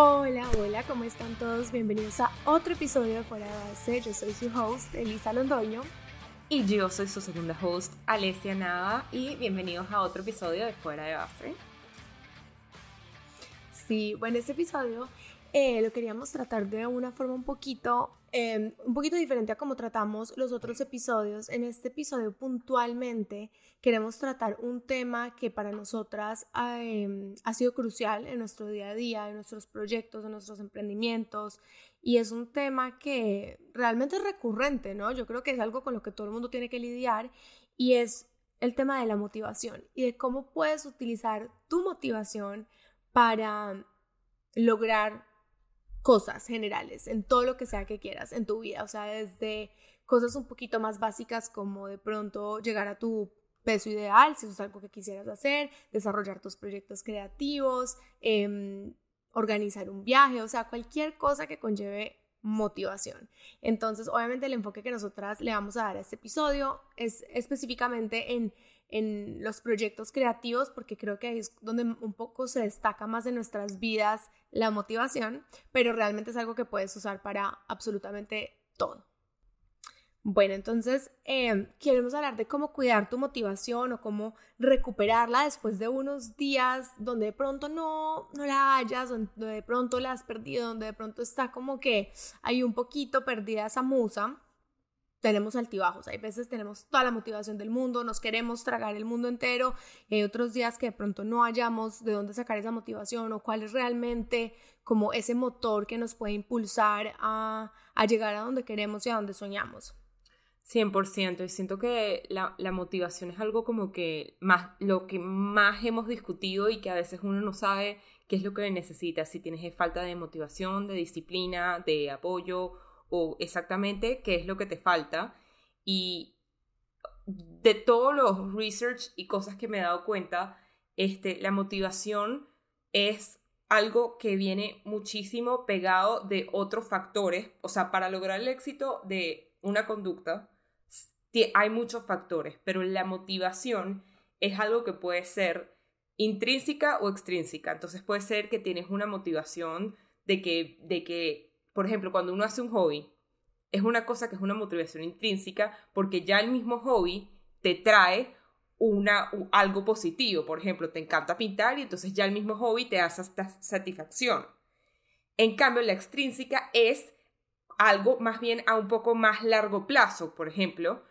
Hola, hola, ¿cómo están todos? Bienvenidos a otro episodio de Fuera de Base. Yo soy su host, Elisa Londoño. Y yo soy su segunda host, Alessia Nava. Y bienvenidos a otro episodio de Fuera de Base. Sí, bueno, este episodio eh, lo queríamos tratar de una forma un poquito, em, un poquito diferente a como tratamos los otros episodios. En este episodio puntualmente queremos tratar un tema que para nosotras em, ha sido crucial en nuestro día a día, en nuestros proyectos, en nuestros emprendimientos. Y es un tema que realmente es recurrente, ¿no? Yo creo que es algo con lo que todo el mundo tiene que lidiar y es el tema de la motivación y de cómo puedes utilizar tu motivación para lograr cosas generales, en todo lo que sea que quieras en tu vida, o sea, desde cosas un poquito más básicas como de pronto llegar a tu peso ideal, si eso es algo que quisieras hacer, desarrollar tus proyectos creativos, em, organizar un viaje, o sea, cualquier cosa que conlleve motivación. Entonces, obviamente el enfoque que nosotras le vamos a dar a este episodio es específicamente en en los proyectos creativos, porque creo que es donde un poco se destaca más en nuestras vidas la motivación, pero realmente es algo que puedes usar para absolutamente todo. Bueno, entonces eh, queremos hablar de cómo cuidar tu motivación o cómo recuperarla después de unos días donde de pronto no, no la hayas, donde de pronto la has perdido, donde de pronto está como que hay un poquito perdida esa musa tenemos altibajos. Hay veces tenemos toda la motivación del mundo, nos queremos tragar el mundo entero y hay otros días que de pronto no hayamos de dónde sacar esa motivación o cuál es realmente como ese motor que nos puede impulsar a, llegar a donde queremos y a donde soñamos. 100%, y siento que la, la, motivación es algo como que más, lo que más hemos discutido y que a veces uno no sabe qué es lo que necesita, si tienes falta de motivación, de disciplina, de apoyo o exactamente qué es lo que te falta. Y de todos los research y cosas que me he dado cuenta, este, la motivación es algo que viene muchísimo pegado de otros factores. O sea, para lograr el éxito de una conducta, hay muchos factores, pero la motivación es algo que puede ser intrínseca o extrínseca. Entonces puede ser que tienes una motivación de que, de que por ejemplo, cuando uno hace un hobby, es una cosa que es una motivación intrínseca porque ya el mismo hobby te trae una, algo positivo. Por ejemplo, te encanta pintar y entonces ya el mismo hobby te da satisfacción. En cambio, la extrínseca es algo más bien a un poco más largo plazo. Por ejemplo,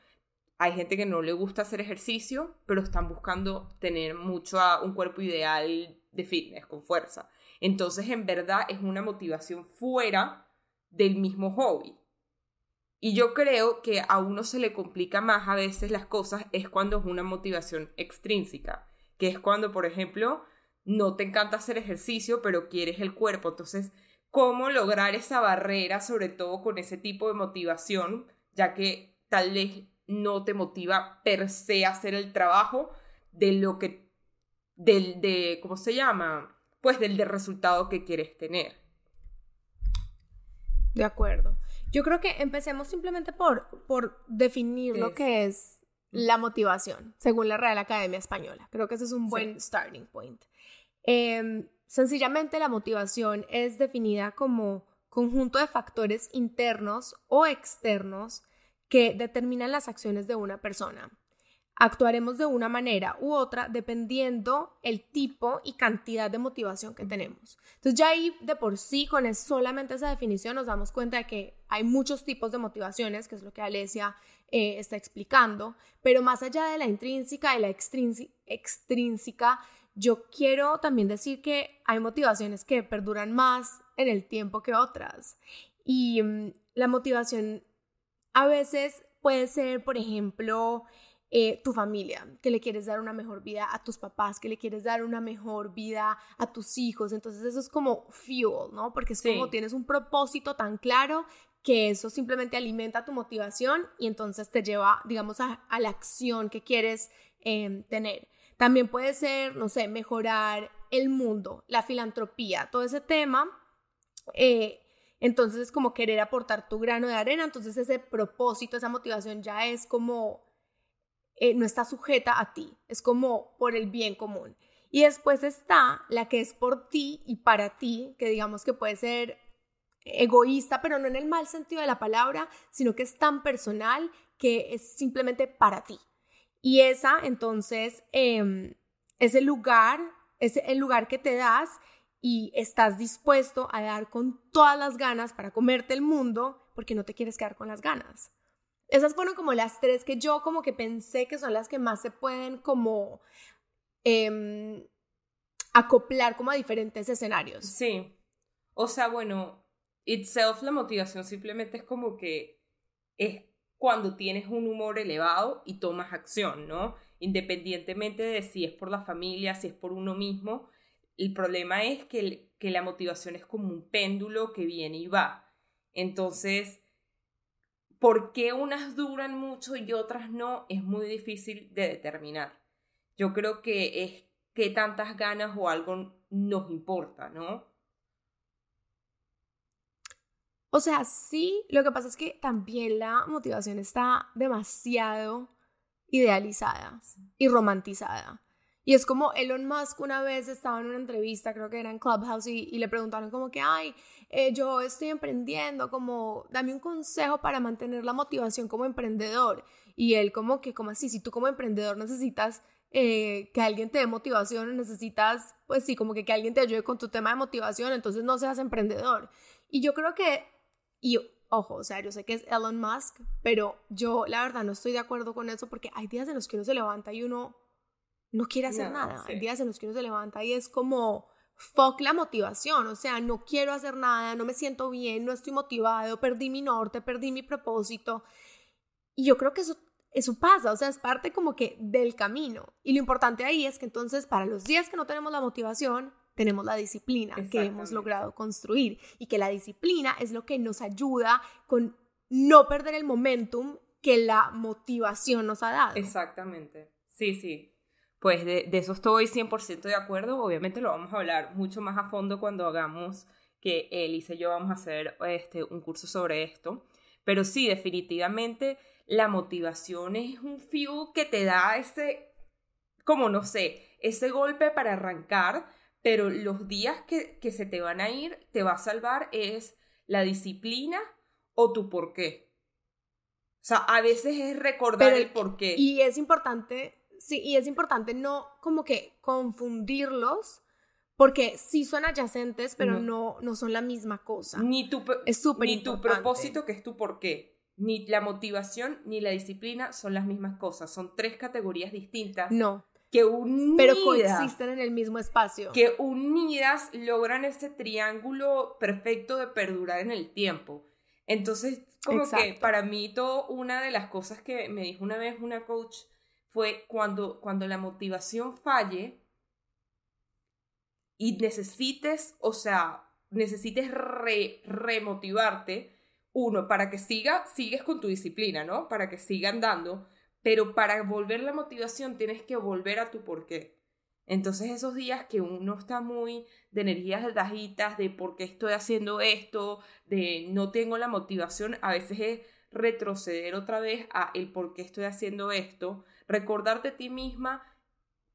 hay gente que no le gusta hacer ejercicio, pero están buscando tener mucho un cuerpo ideal de fitness, con fuerza. Entonces, en verdad, es una motivación fuera del mismo hobby. Y yo creo que a uno se le complica más a veces las cosas es cuando es una motivación extrínseca, que es cuando, por ejemplo, no te encanta hacer ejercicio, pero quieres el cuerpo. Entonces, ¿cómo lograr esa barrera, sobre todo con ese tipo de motivación, ya que tal vez no te motiva per se hacer el trabajo de lo que, del, de, ¿cómo se llama? Pues del de resultado que quieres tener. De acuerdo. Yo creo que empecemos simplemente por, por definir lo que es la motivación, según la Real Academia Española. Creo que ese es un buen starting point. Em, sencillamente la motivación es definida como conjunto de factores internos o externos que determinan las acciones de una persona actuaremos de una manera u otra dependiendo el tipo y cantidad de motivación que tenemos. Entonces ya ahí de por sí con solamente esa definición nos damos cuenta de que hay muchos tipos de motivaciones, que es lo que Alesia eh, está explicando, pero más allá de la intrínseca y la extrínseca, yo quiero también decir que hay motivaciones que perduran más en el tiempo que otras. Y mm, la motivación a veces puede ser, por ejemplo, eh, tu familia, que le quieres dar una mejor vida a tus papás, que le quieres dar una mejor vida a tus hijos. Entonces eso es como fuel, ¿no? Porque es como tienes un propósito tan claro que eso simplemente alimenta tu motivación y entonces te lleva, digamos, a, la acción que quieres em, tener. También puede ser, no sé, mejorar el mundo, la filantropía, todo ese tema. Eh, entonces es como querer aportar tu grano de arena, entonces ese propósito, esa motivación ya es como eh, no está sujeta a ti, es como por el bien común. Y después está la que es por ti y para ti, que digamos que puede ser egoísta, pero no en el mal sentido de la palabra, sino que es tan personal que es simplemente para ti. Y esa, entonces, em, es el lugar, es el lugar que te das y estás dispuesto a dar con todas las ganas para comerte el mundo porque no te quieres quedar con las ganas. Esas fueron como las tres que yo como que pensé que son las que más se pueden como em, acoplar como a diferentes escenarios. Sí. O sea, bueno, itself la motivación simplemente es como que es cuando tienes un humor elevado y tomas acción, ¿no? Independientemente de si es por la familia, si es por uno mismo, el problema es que, que la motivación es como un péndulo que viene y va. Entonces, ¿por qué unas duran mucho y otras no? Es muy difícil de determinar. Yo creo que es que tantas ganas o algo nos importa, ¿no? O sea, sí, lo que pasa es que también la motivación está demasiado idealizada y romantizada. Y es como Elon Musk una vez estaba en una entrevista, creo que era en Clubhouse, y, le preguntaron como que, ay, eh, yo estoy emprendiendo, como, dame un consejo para mantener la motivación como emprendedor. Y él como que, como así, si tú como emprendedor necesitas eh, que alguien te dé motivación, necesitas, pues sí, como que, que alguien te ayude con tu tema de motivación, entonces no seas emprendedor. Y yo creo que, y ojo, o sea, yo sé que es Elon Musk, pero yo la verdad no estoy de acuerdo con eso porque hay días en los que uno se levanta y uno no quiere hacer nada. Hay días en los que uno se levanta y es como, fuck la motivación, o sea, no quiero hacer nada, no me siento bien, no estoy motivado, perdí mi norte, perdí mi propósito. Y yo creo que eso, eso pasa, o sea, es parte como que del camino. Y lo importante ahí es que entonces para los días que no tenemos la motivación, tenemos la disciplina que hemos logrado construir y que la disciplina es lo que nos ayuda con no perder el momentum que la motivación nos ha dado. Exactamente. Sí, sí. Pues de, eso estoy 100% de acuerdo. Obviamente lo vamos a hablar mucho más a fondo cuando hagamos que Elise y yo vamos a hacer este, un curso sobre esto. Pero sí, definitivamente la motivación es un fuel que te da ese, como no sé, ese golpe para arrancar, pero los días que, que se te van a ir, te va a salvar es la disciplina o tu por qué. O sea, a veces es recordar el por qué. Y es importante sí, y es importante no como que confundirlos, porque sí son adyacentes, pero no, no, son la misma cosa. Ni tu, es Ni tu propósito, que es tu por qué. Ni la motivación ni la disciplina son las mismas cosas. Son tres categorías distintas. No. Que unidas. Pero coexisten en el mismo espacio. Que unidas logran ese triángulo perfecto de perdurar en el tiempo. Entonces, como que para mí, todo, una de las cosas que me dijo una vez una coach fue cuando, cuando la motivación falle y necesites, o sea, necesites remotivarte, uno, para que siga, sigues con tu disciplina, ¿no? Para que siga andando, pero para volver la motivación tienes que volver a tu porqué. Entonces esos días que uno está muy de energías bajitas, de por qué estoy haciendo esto, de no tengo la motivación, a veces es retroceder otra vez a el por qué estoy haciendo esto, recordarte a ti misma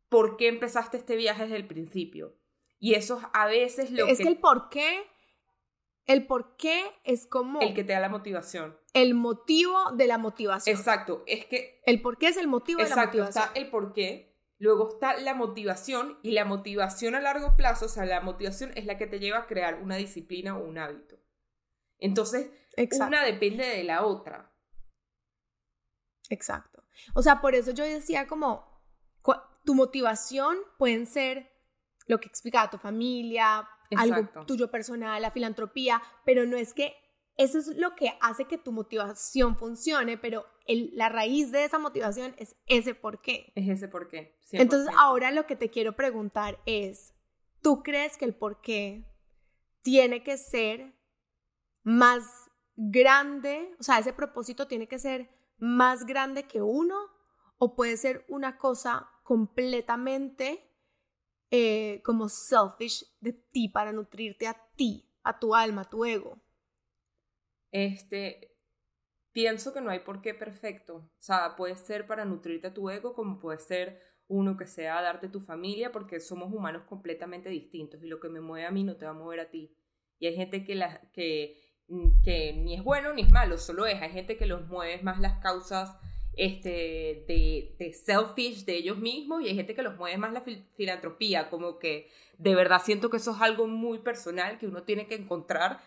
por qué empezaste este viaje desde el principio. Y eso a veces lo es que... el por qué, el por qué es como... El que te da la motivación. El motivo de la motivación. Exacto, es que... El por qué es el motivo de la motivación. Exacto, está el por qué, luego está la motivación y la motivación a largo plazo, o sea, la motivación es la que te lleva a crear una disciplina o un hábito. Entonces, una depende de la otra. Exacto. O sea, por eso yo decía como, tu motivación pueden ser lo que explica tu familia, algo tuyo personal, la filantropía, pero no es que eso es lo que hace que tu motivación funcione, pero la raíz de esa motivación es ese por qué. Es ese por qué. Entonces, ahora lo que te quiero preguntar es, ¿tú crees que el por qué tiene que ser más grande, o sea, ese propósito tiene que ser más grande que uno o puede ser una cosa completamente eh, como selfish de ti para nutrirte a ti, a tu alma, a tu ego. Este, pienso que no hay por qué perfecto. O sea, puede ser para nutrirte a tu ego como puede ser uno que sea darte tu familia, porque somos humanos completamente distintos y lo que me mueve a mí no te va a mover a ti. Y hay gente que, la, que, que ni es bueno ni es malo, solo es. Hay gente que los mueve más las causas este, de, de, selfish de ellos mismos y hay gente que los mueve más la filantropía, como que de verdad siento que eso es algo muy personal que uno tiene que encontrar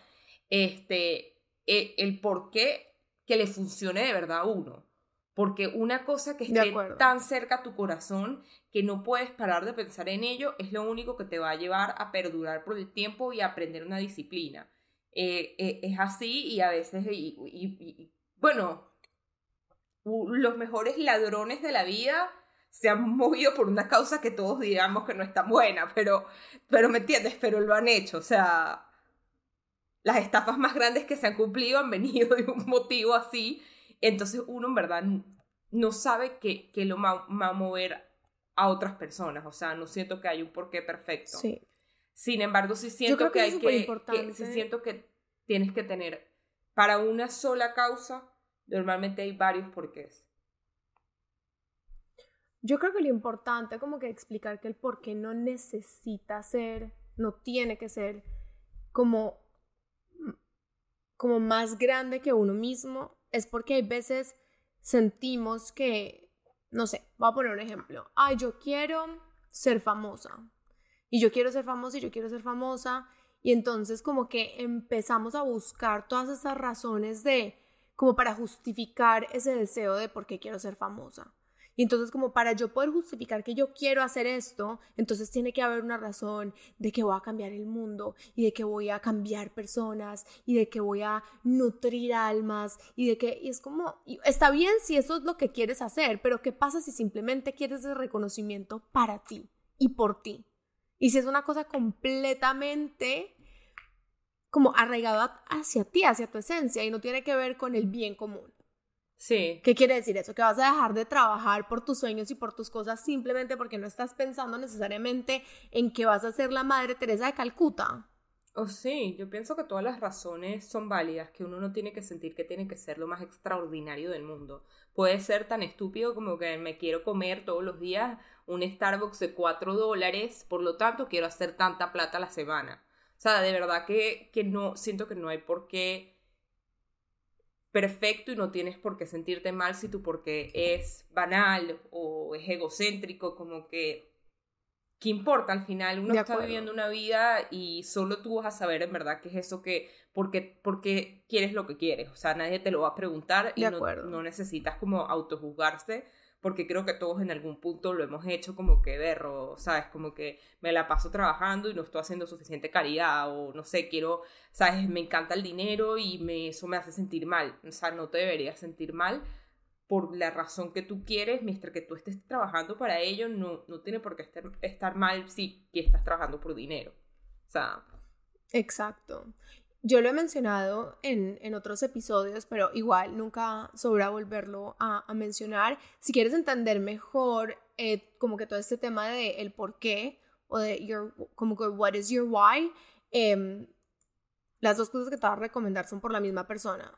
este, e, el por qué que le funcione de verdad a uno. Porque una cosa que esté tan cerca a tu corazón que no puedes parar de pensar en ello es lo único que te va a llevar a perdurar por el tiempo y a aprender una disciplina. Eh, eh, es así y a veces, y, bueno, los mejores ladrones de la vida se han movido por una causa que todos digamos que no es tan buena, pero, pero me entiendes, pero lo han hecho, o sea, las estafas más grandes que se han cumplido han venido de un motivo así entonces uno en verdad no sabe que, lo va, a mover a otras personas, o sea, no siento que hay un porqué perfecto. Sí. Sin embargo, sí siento que, hay que, que sí siento que tienes que tener para una sola causa, normalmente hay varios porqués. Yo creo que lo importante es como que explicar que el porqué no necesita ser, no tiene que ser como como más grande que uno mismo es porque hay veces sentimos que, no sé, voy a poner un ejemplo. Ay, yo quiero ser famosa. Y yo quiero ser famosa y yo quiero ser famosa. Y entonces como que empezamos a buscar todas esas razones de, como para justificar ese deseo de por qué quiero ser famosa. Y entonces como para yo poder justificar que yo quiero hacer esto, entonces tiene que haber una razón de que voy a cambiar el mundo y de que voy a cambiar personas y de que voy a nutrir almas y de que y es como, está bien si eso es lo que quieres hacer, pero ¿qué pasa si simplemente quieres ese reconocimiento para ti y por ti? Y si es una cosa completamente como arraigada hacia ti, hacia tu esencia y no tiene que ver con el bien común. Sí. ¿Qué quiere decir eso? Que vas a dejar de trabajar por tus sueños y por tus cosas simplemente porque no estás pensando necesariamente en que vas a ser la Madre Teresa de Calcuta. Oh, sí, yo pienso que todas las razones son válidas, que uno no tiene que sentir que tiene que ser lo más extraordinario del mundo. Puede ser tan estúpido como que me quiero comer todos los días un Starbucks de 4 dólares, por lo tanto quiero hacer tanta plata a la semana. O sea, de verdad que, que no, siento que no hay por qué perfecto y no tienes por qué sentirte mal si tu porque es banal o es egocéntrico, como que, ¿qué importa? Al final uno está viviendo una vida y solo tú vas a saber en verdad qué es eso que, porque, porque quieres lo que quieres, o sea, nadie te lo va a preguntar y no, no, necesitas como autojuzgarse porque creo que todos en algún punto lo hemos hecho como que berro, ¿sabes? Como que me la paso trabajando y no estoy haciendo suficiente caridad o no sé, quiero, ¿sabes? Me encanta el dinero y eso me hace sentir mal, o sea, no te deberías sentir mal por la razón que tú quieres, mientras que tú estés trabajando para ello, no, no tiene por qué estar, estar mal si estás trabajando por dinero. O sea. Exacto. Yo lo he mencionado en, en, otros episodios, pero igual nunca sobra volverlo a, mencionar. Si quieres entender mejor eh, como que todo este tema de el por qué o de your, como que what is your why, eh, las dos cosas que te voy a recomendar son por la misma persona.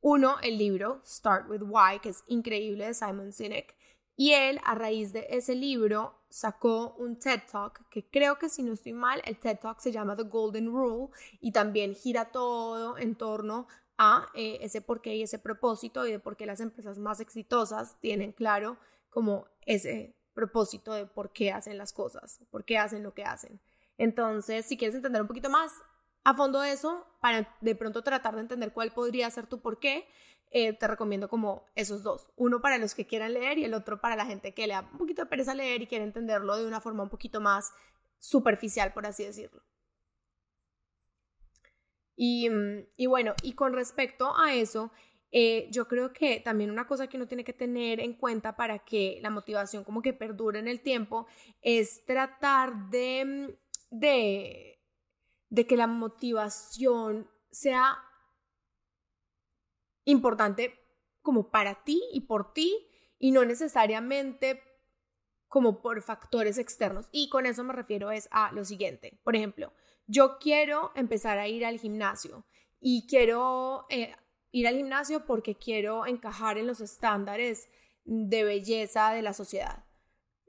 Uno, el libro Start with Why, que es increíble de Simon Sinek. Y él, a raíz de ese libro, sacó un TED Talk, que creo que si no estoy mal, el TED Talk se llama The Golden Rule y también gira todo en torno a eh, ese porqué y ese propósito y de por qué las empresas más exitosas tienen claro como ese propósito de por qué hacen las cosas, por qué hacen lo que hacen. Entonces, si quieres entender un poquito más a fondo eso, para de pronto tratar de entender cuál podría ser tu por qué, eh, te recomiendo como esos dos. Uno para los que quieran leer y el otro para la gente que le da un poquito de pereza leer y quiere entenderlo de una forma un poquito más superficial, por así decirlo. Y, mm, y bueno, y con respecto a eso, eh, yo creo que también una cosa que uno tiene que tener en cuenta para que la motivación como que perdure en el tiempo es tratar de, mm, de, de que la motivación sea importante como para ti y por ti y no necesariamente como por factores externos. Y con eso me refiero es a lo siguiente. Por ejemplo, yo quiero empezar a ir al gimnasio y quiero eh, ir al gimnasio porque quiero encajar en los estándares de belleza de la sociedad.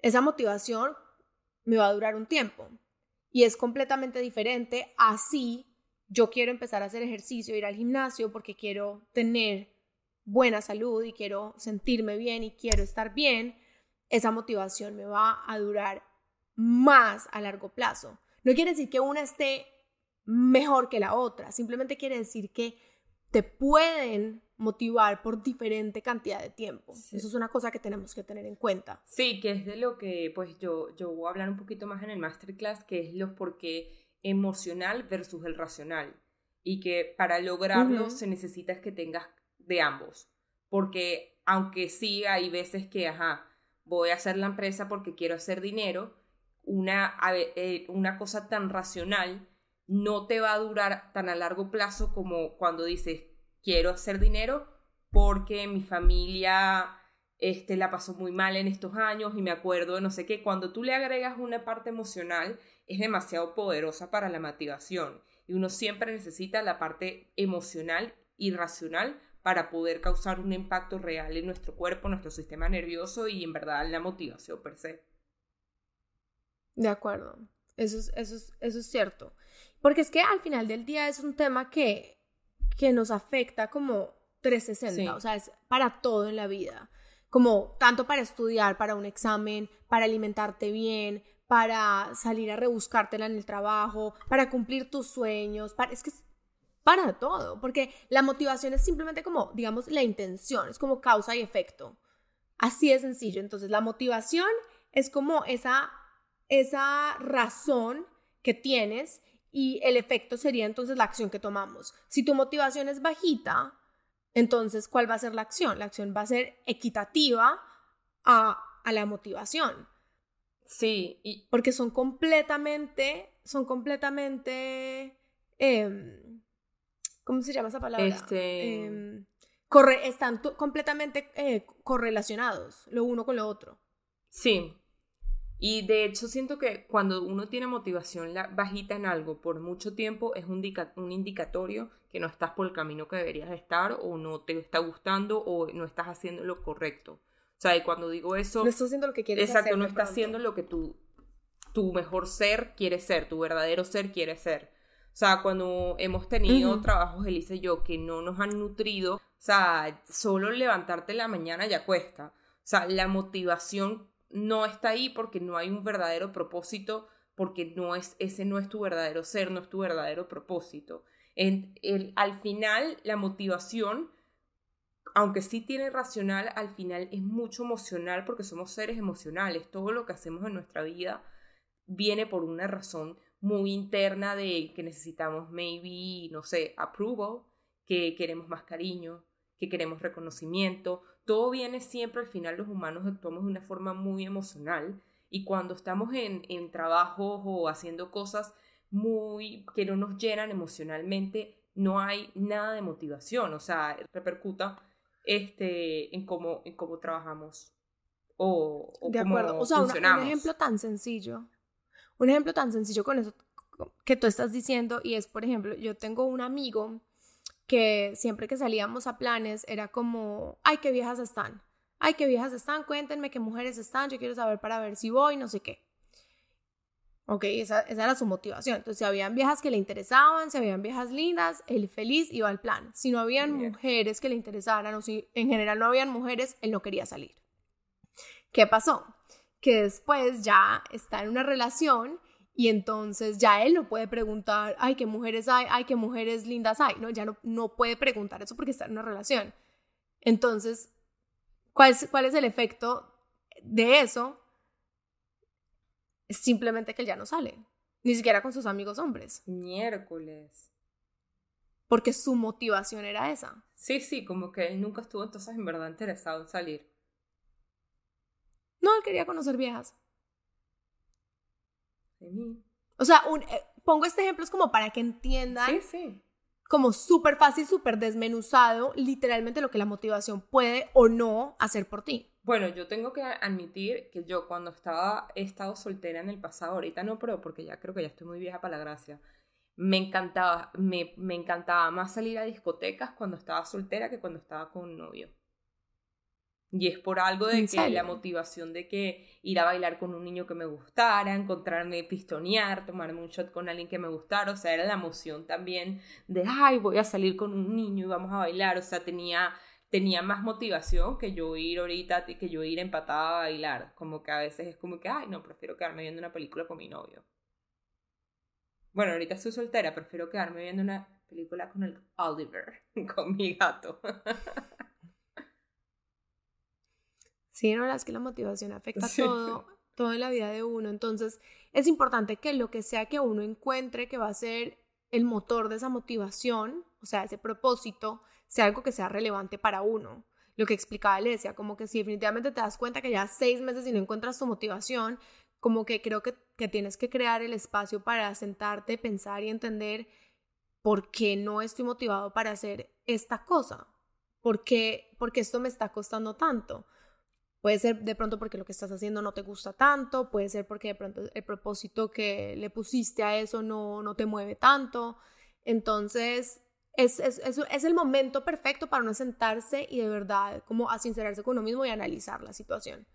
esa motivación me va a durar un tiempo y es completamente diferente así yo quiero empezar a hacer ejercicio, ir al gimnasio porque quiero tener buena salud y quiero sentirme bien y quiero estar bien, esa motivación me va a durar más a largo plazo. No quiere decir que una esté mejor que la otra, simplemente quiere decir que te pueden motivar por diferente cantidad de tiempo. Eso es una cosa que tenemos que tener en cuenta. Sí, que es de lo que pues yo, yo voy a hablar un poquito más en el masterclass, que es lo porque emocional versus el racional. Y que para lograrlo se necesita que tengas de ambos. Porque aunque sí hay veces que, ajá, voy a hacer la empresa porque quiero hacer dinero, una, eh, una cosa tan racional no te va a durar tan a largo plazo como cuando dices, quiero hacer dinero porque mi familia este, la pasó muy mal en estos años y me acuerdo de no sé qué. Cuando tú le agregas una parte emocional, es demasiado poderosa para la motivación. Y uno siempre necesita la parte emocional y racional para poder causar un impacto real en nuestro cuerpo, nuestro sistema nervioso y en verdad la motivación per se. De acuerdo, eso es, eso eso es cierto. Porque es que al final del día es un tema que que nos afecta como 360, o sea, es para todo en la vida, como tanto para estudiar, para un examen, para alimentarte bien, para salir a rebuscártela en el trabajo, para cumplir tus sueños, para, es que es para todo, porque la motivación es simplemente como, digamos, la intención, es como causa y efecto. Así de sencillo. Entonces, la motivación es como esa, esa razón que tienes y el efecto sería entonces la acción que tomamos. Si tu motivación es bajita, entonces ¿cuál va a ser la acción? La acción va a ser equitativa a, la motivación. Sí, y... porque son completamente, son completamente, em, ¿cómo se llama esa palabra? Este... Em, corre, están completamente eh, correlacionados lo uno con lo otro. Sí, y de hecho siento que cuando uno tiene motivación bajita en algo por mucho tiempo es un, un indicatorio que no estás por el camino que deberías estar o no te está gustando o no estás haciendo lo correcto. O sea, y cuando digo eso... No estás haciendo lo que quieres exacto, no estás haciendo lo que tu, tu mejor ser quiere ser, tu verdadero ser quiere ser. O sea, cuando hemos tenido trabajos, Elisa y yo, que no nos han nutrido, o sea, solo levantarte la mañana ya cuesta. O sea, la motivación no está ahí porque no hay un verdadero propósito, porque no es, ese no es tu verdadero ser, no es tu verdadero propósito. En, el, al final, la motivación, aunque sí tiene racional, al final es mucho emocional porque somos seres emocionales. Todo lo que hacemos en nuestra vida viene por una razón muy interna de que necesitamos maybe, no sé, approval, que queremos más cariño, que queremos reconocimiento, todo viene siempre al final los humanos actuamos de una forma muy emocional y cuando estamos en, en trabajos o haciendo cosas muy que no nos llenan emocionalmente, no hay nada de motivación, o sea, repercuta este, en, cómo, en cómo trabajamos o, o de acuerdo. o sea, un ejemplo tan sencillo, un ejemplo tan sencillo con eso que tú estás diciendo y es, por ejemplo, yo tengo un amigo que siempre que salíamos a planes era como, ay, qué viejas están, ay, qué viejas están, cuéntenme qué mujeres están, yo quiero saber para ver si voy, no sé qué. Ok, esa, era su motivación. Entonces, si habían viejas que le interesaban, si habían viejas lindas, él feliz iba al plan. Si no habían mujeres que le interesaran o si en general no habían mujeres, él no quería salir. ¿Qué pasó? Que después ya está en una relación y entonces ya él no puede preguntar, ay, qué mujeres hay, ay, qué mujeres lindas hay, ¿no? Ya no, no puede preguntar eso porque está en una relación. Entonces, ¿cuál es, cuál es el efecto de eso? Es simplemente que él ya no sale, ni siquiera con sus amigos hombres. Miércoles. Porque su motivación era esa. Sí, sí, como que él nunca estuvo entonces en verdad interesado en salir. No, él quería conocer viejas. O sea, eh, pongo este ejemplo es como para que entiendan. Como súper fácil, súper desmenuzado, literalmente lo que la motivación puede o no hacer por ti. Bueno, yo tengo que admitir que yo cuando estaba, he estado soltera en el pasado, ahorita no, pero porque ya creo que ya estoy muy vieja para la gracia, me encantaba, me, me encantaba más salir a discotecas cuando estaba soltera que cuando estaba con un novio. Y es por algo de que la motivación de que ir a bailar con un niño que me gustara, encontrarme, pistonear, tomarme un shot con alguien que me gustara, o sea, era la emoción también de, ay, voy a salir con un niño y vamos a bailar, o sea, tenía, tenía más motivación que yo ir ahorita, que yo ir empatada a bailar, como que a veces es como que, ay, no, prefiero quedarme viendo una película con mi novio. Bueno, ahorita estoy soltera, prefiero quedarme viendo una película con el Oliver, con mi gato. Sí, no, es que la motivación afecta todo, todo en la vida de uno. Entonces, es importante que lo que sea que uno encuentre que va a ser el motor de esa motivación, o sea, ese propósito, sea algo que sea relevante para uno. Lo que explicaba le decía, como que si definitivamente te das cuenta que ya seis meses y no encuentras tu motivación, como que creo que, que tienes que crear el espacio para sentarte, pensar y entender por qué no estoy motivado para hacer esta cosa, por qué, porque esto me está costando tanto. Puede ser de pronto porque lo que estás haciendo no te gusta tanto, puede ser porque de pronto el propósito que le pusiste a eso no, no te mueve tanto. Entonces, es, es, es, el momento perfecto para uno sentarse y de verdad como a sincerarse con uno mismo y analizar la situación.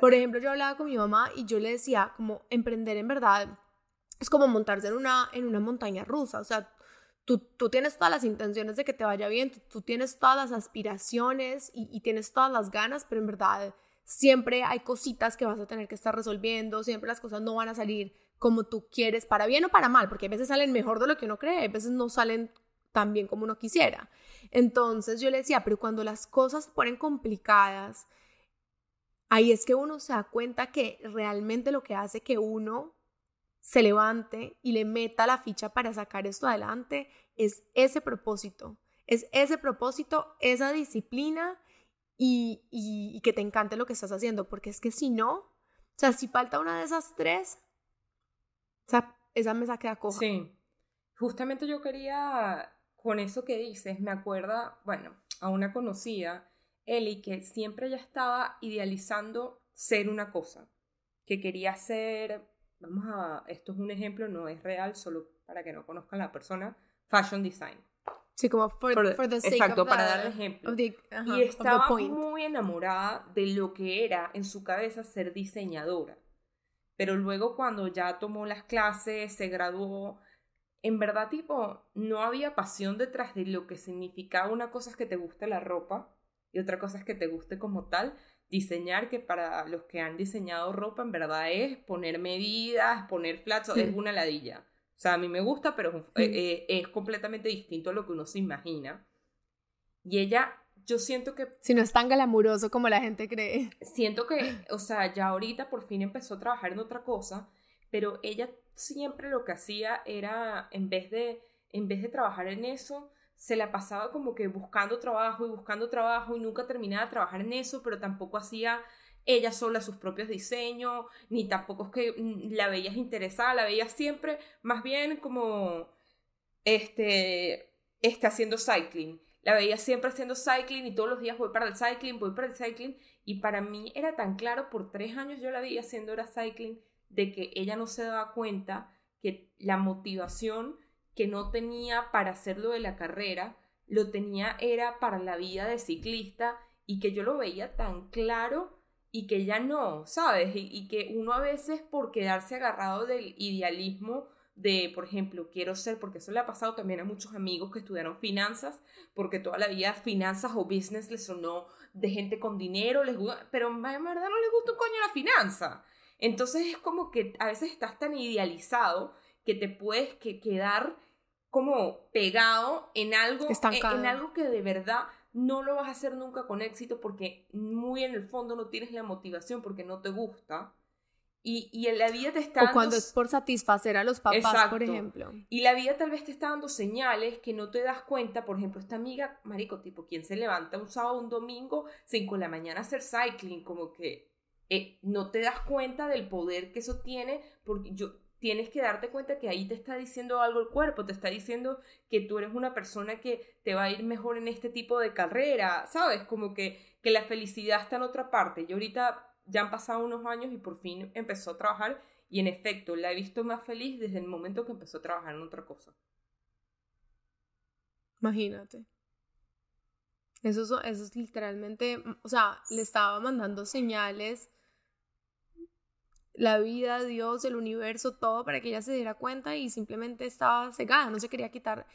Por ejemplo, yo hablaba con mi mamá y yo le decía como emprender en verdad es como montarse en una, en una montaña rusa. O sea, tú, tú tienes todas las intenciones de que te vaya bien, tú, tienes todas las aspiraciones y, y tienes todas las ganas, pero en verdad siempre hay cositas que vas a tener que estar resolviendo, siempre las cosas no van a salir como tú quieres, para bien o para mal, porque a veces salen mejor de lo que uno cree, a veces no salen tan bien como uno quisiera. Entonces yo le decía, pero cuando las cosas se ponen complicadas, ahí es que uno se da cuenta que realmente lo que hace que uno se levante y le meta la ficha para sacar esto adelante es ese propósito, es ese propósito, esa disciplina y, que te encante lo que estás haciendo, porque es que si no, o sea, si falta una de esas tres, o sea, esa mesa queda coja. Sí, justamente yo quería, con eso que dices, me acuerda, bueno, a una conocida, Eli, que siempre ya estaba idealizando ser una cosa, que quería ser, vamos a, esto es un ejemplo, no es real, solo para que no conozcan la persona, fashion design. Sí, como for, the sake Exacto, para darle ejemplo. y estaba muy enamorada de lo que era en su cabeza ser diseñadora. Pero luego cuando ya tomó las clases, se graduó, en verdad tipo, no había pasión detrás de lo que significaba una cosa es que te guste la ropa y otra cosa es que te guste como tal. Diseñar, que para los que han diseñado ropa, en verdad es poner medidas, poner flats, es una ladilla. O sea, a mí me gusta, pero es, eh, eh, es, completamente distinto a lo que uno se imagina. Y ella, yo siento que... Si no es tan glamuroso como la gente cree. Siento que, o sea, ya ahorita por fin empezó a trabajar en otra cosa, pero ella siempre lo que hacía era, en vez de, en vez de trabajar en eso, se la pasaba como que buscando trabajo y buscando trabajo y nunca terminaba de trabajar en eso, pero tampoco hacía ella sola sus propios diseños, ni tampoco es que mm, la veías interesada, la veías siempre más bien como este, este haciendo cycling. La veía siempre haciendo cycling y todos los días voy para el cycling, voy para el cycling. Y para mí era tan claro, por tres años yo la veía haciendo era cycling, de que ella no se daba cuenta que la motivación que no tenía para hacerlo de la carrera, lo tenía era para la vida de ciclista y que yo lo veía tan claro y que ya no, ¿sabes? Y, que uno a veces por quedarse agarrado del idealismo de, por ejemplo, quiero ser, porque eso le ha pasado también a muchos amigos que estudiaron finanzas, porque toda la vida finanzas o business les sonó de gente con dinero, les pero en verdad no les gusta un coño la finanza. Entonces es como que a veces estás tan idealizado que te puedes que quedar como pegado en algo, en algo que de verdad no lo vas a hacer nunca con éxito porque muy en el fondo no tienes la motivación porque no te gusta. Y, y en la vida te está O cuando es por satisfacer a los papás, por ejemplo. Y la vida tal vez te está dando señales que no te das cuenta. Por ejemplo, esta amiga, marico, tipo, quien se levanta un sábado, un domingo, 5 de la mañana a hacer cycling, como que eh, no te das cuenta del poder que eso tiene, porque yo, tienes que darte cuenta que ahí te está diciendo algo el cuerpo, te está diciendo que tú eres una persona que te va a ir mejor en este tipo de carrera, ¿sabes? Como que, que la felicidad está en otra parte. Yo ahorita ya han pasado unos años y por fin empezó a trabajar y en efecto la he visto más feliz desde el momento que empezó a trabajar en otra cosa. Imagínate. Eso, eso es literalmente, o sea, le estaba mandando señales la vida, Dios, el universo, todo para que ella se diera cuenta y simplemente estaba cegada, no se quería quitar.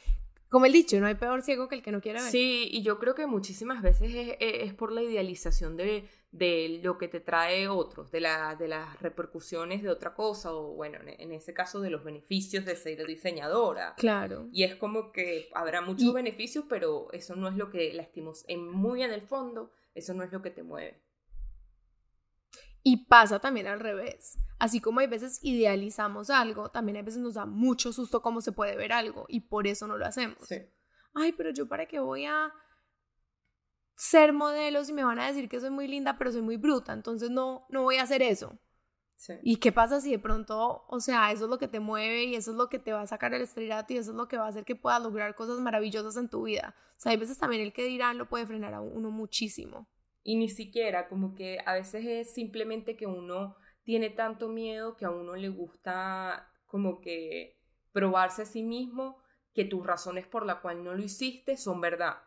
Como el dicho, no hay peor ciego que el que no quiere ver. Sí, y yo creo que muchísimas veces es, por la idealización de, de, lo que te trae otros, de, la, de las repercusiones de otra cosa, o bueno, en, ese caso de los beneficios de ser diseñadora. Claro. Y es como que habrá muchos beneficios, pero eso no es lo que lastimos. En, muy en el fondo, eso no es lo que te mueve. Y pasa también al revés. Así como hay veces idealizamos algo, también hay veces nos da mucho susto cómo se puede ver algo y por eso no lo hacemos. Ay, pero yo para qué voy a ser modelos y me van a decir que soy muy linda, pero soy muy bruta, entonces no, no voy a hacer eso. ¿Y qué pasa si de pronto, o sea, eso es lo que te mueve y eso es lo que te va a sacar el estrellato y eso es lo que va a hacer que puedas lograr cosas maravillosas en tu vida? O sea, hay veces también el que dirán lo puede frenar a uno muchísimo y ni siquiera como que a veces es simplemente que uno tiene tanto miedo que a uno le gusta como que probarse a sí mismo que tus razones por la cual no lo hiciste son verdad.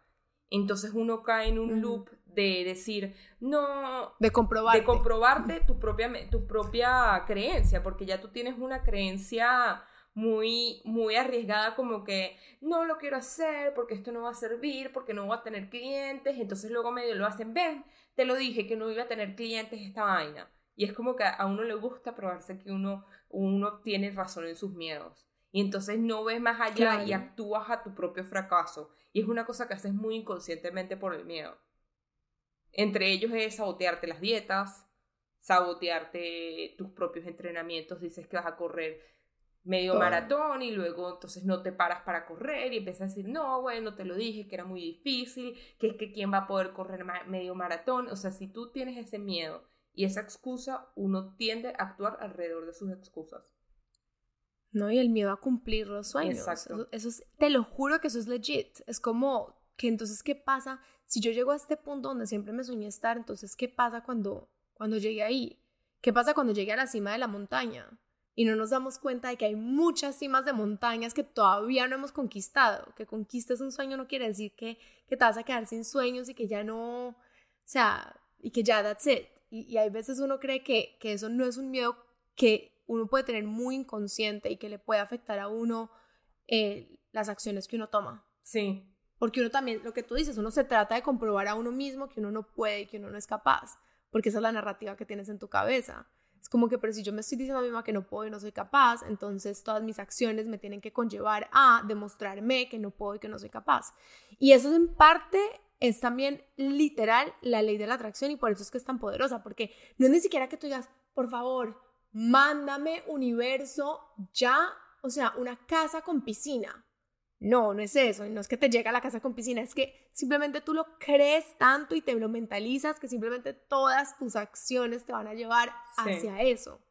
Entonces uno cae en un loop de decir, no... De comprobarte. De comprobarte tu propia, tu propia creencia, porque ya tú tienes una creencia muy, muy arriesgada como que no lo quiero hacer porque esto no va a servir, porque no voy a tener clientes, entonces luego medio lo hacen, ven, te lo dije que no iba a tener clientes esta vaina. Y es como que a uno le gusta probarse que uno, uno tiene razón en sus miedos. Y entonces no ves más allá y actúas a tu propio fracaso. Y es una cosa que haces muy inconscientemente por el miedo. Entre ellos es sabotearte las dietas, sabotearte tus propios entrenamientos. Dices que vas a correr medio maratón y luego entonces no te paras para correr y empiezas a decir, no, bueno, te lo dije que era muy difícil, que es que quién va a poder correr medio maratón. O sea, si tú tienes ese miedo y esa excusa, uno tiende a actuar alrededor de sus excusas. No, y el miedo a cumplir los sueños. Exacto. Eso, es, te lo juro que eso es legit. Es como que entonces, ¿qué pasa? Si yo llego a este punto donde siempre me soñé estar, entonces, ¿qué pasa cuando, cuando llegue ahí? ¿Qué pasa cuando llegue a la cima de la montaña? Y no nos damos cuenta de que hay muchas cimas de montañas que todavía no hemos conquistado. Que conquistes un sueño no quiere decir que, que te vas a quedar sin sueños y que ya no, o sea, y que ya that's it. Y, hay veces uno cree que, que eso no es un miedo que uno puede tener muy inconsciente y que le puede afectar a uno eh, las acciones que uno toma. Sí. Porque uno también, lo que tú dices, uno se trata de comprobar a uno mismo que uno no puede y que uno no es capaz, porque esa es la narrativa que tienes en tu cabeza. Es como que, pero si yo me estoy diciendo a mí misma que no puedo y no soy capaz, entonces todas mis acciones me tienen que conllevar a demostrarme que no puedo y que no soy capaz. Y eso en parte es también literal la ley de la atracción y por eso es que es tan poderosa, porque no es ni siquiera que tú digas, por favor, mándame universo ya, o sea, una casa con piscina. No, no es eso, no es que te llegue a la casa con piscina, es que simplemente tú lo crees tanto y te lo mentalizas que simplemente todas tus acciones te van a llevar hacia eso.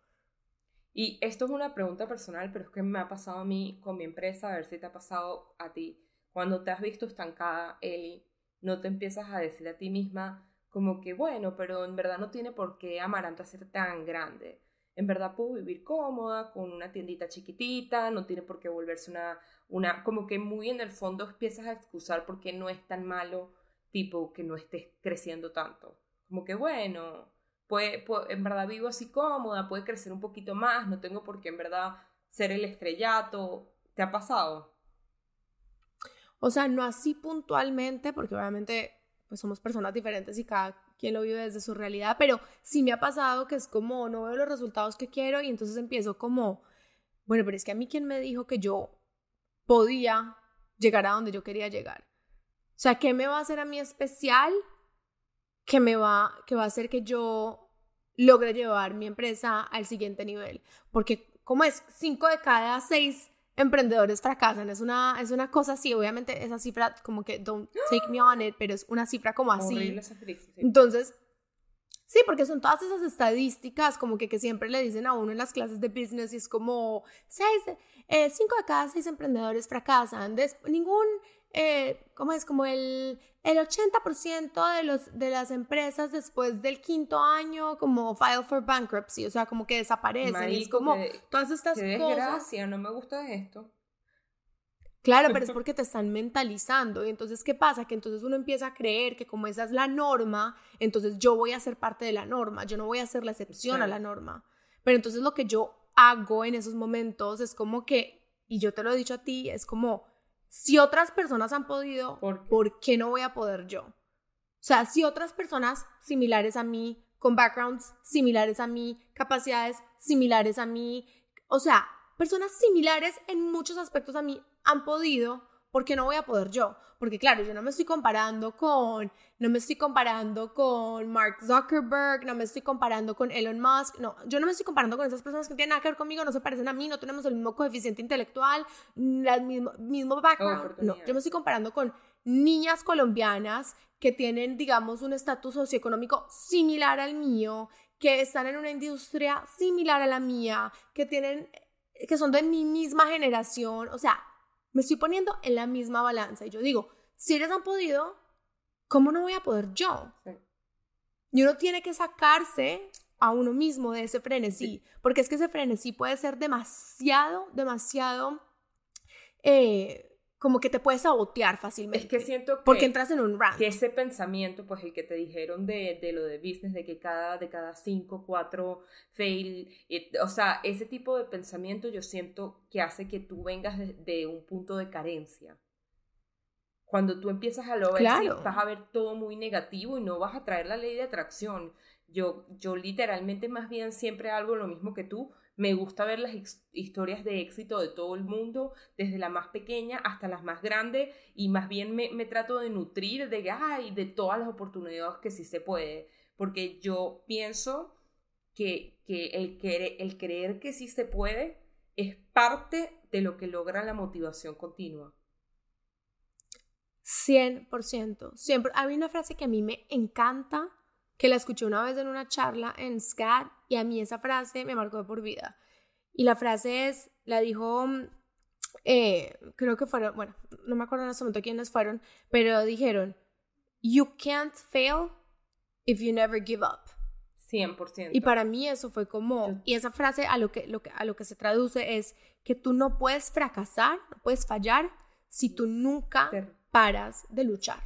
Y esto es una pregunta personal, pero es que me ha pasado a mí con mi empresa, a ver si te ha pasado a ti. Cuando te has visto estancada, Eli, no te empiezas a decir a ti misma como que, bueno, pero en verdad no tiene por qué Amaranta ser tan grande en verdad puedo vivir cómoda con una tiendita chiquitita, no tiene por qué volverse una, una, como que muy en el fondo empiezas a excusar porque no es tan malo, tipo que no estés creciendo tanto. Como que bueno, puede, en verdad vivo así cómoda, puede crecer un poquito más, no tengo por qué en verdad ser el estrellato. ¿Te ha pasado? O sea, no así puntualmente, porque obviamente pues somos personas diferentes y cada quien lo vive desde su realidad, pero sí me ha pasado que es como no veo los resultados que quiero y entonces empiezo como, bueno, pero es que a mí quién me dijo que yo podía llegar a donde yo quería llegar. O sea, ¿qué me va a hacer a mí especial que me va, que va a hacer que yo logre llevar mi empresa al siguiente nivel? Porque como es cinco de cada seis emprendedores fracasan. Es una, es una cosa así, obviamente esa cifra como que don't take me on it, pero es una cifra como así. Entonces, sí, porque son todas esas estadísticas como que, que siempre le dicen a uno en las clases de business y es como, seis, eh, cinco de cada seis emprendedores fracasan. ningún eh, ¿cómo es? Como el, el 80% de, los, de las empresas después del quinto año como file for bankruptcy, o sea, como que desaparecen. es como todas estas qué cosas. no me gusta esto. Claro, pero es porque te están mentalizando. Y entonces, ¿qué pasa? Que entonces uno empieza a creer que como esa es la norma, entonces yo voy a ser parte de la norma, yo no voy a ser la excepción a la norma. Pero entonces lo que yo hago en esos momentos es como que, y yo te lo he dicho a ti, es como, si otras personas han podido, ¿por qué, no voy a poder yo? O sea, si otras personas similares a mí, con backgrounds similares a mí, capacidades similares a mí, o sea, personas similares en muchos aspectos a mí han podido, ¿por qué no voy a poder yo? Porque claro, yo no me estoy comparando con, no me estoy comparando con Mark Zuckerberg, no me estoy comparando con Elon Musk, no, yo no me estoy comparando con esas personas que tienen nada que ver conmigo, no se parecen a mí, no tenemos el mismo coeficiente intelectual, el mismo, mismo background, no, yo me estoy comparando con niñas colombianas que tienen, digamos, un estatus socioeconómico similar al mío, que están en una industria similar a la mía, que tienen, que son de mi misma generación, o sea, me estoy poniendo en la misma balanza. Y yo digo, si ellos han podido, ¿cómo no voy a poder yo? Y uno tiene que sacarse a uno mismo de ese frenesí, porque es que ese frenesí puede ser demasiado, demasiado, eh, como que te puedes sabotear fácilmente. Es que siento que... Porque entras en un rant. Que ese pensamiento, pues el que te dijeron de, de lo de business, de que cada, de cada cinco, cuatro fail, o sea, ese tipo de pensamiento yo siento que hace que tú vengas de, un punto de carencia. Cuando tú empiezas a lo ver, vas a ver todo muy negativo y no vas a traer la ley de atracción. Yo, yo literalmente más bien siempre hago lo mismo que tú, me gusta ver las historias de éxito de todo el mundo, desde la más pequeña hasta las más grandes, y más bien me, trato de nutrir de, ay, de todas las oportunidades que sí se puede, porque yo pienso que, el, el creer que sí se puede es parte de lo que logra la motivación continua. 100%. Siempre. Hay una frase que a mí me encanta que la escuché una vez en una charla en SCAD y a mí esa frase me marcó de por vida. Y la frase es, la dijo, eh, creo que fueron, bueno, no me acuerdo en ese momento quiénes fueron, pero dijeron, you can't fail if you never give up. 100%. Y para mí eso fue como, y esa frase a lo que, lo que, a lo que se traduce es que tú no puedes fracasar, no puedes fallar si tú nunca paras de luchar.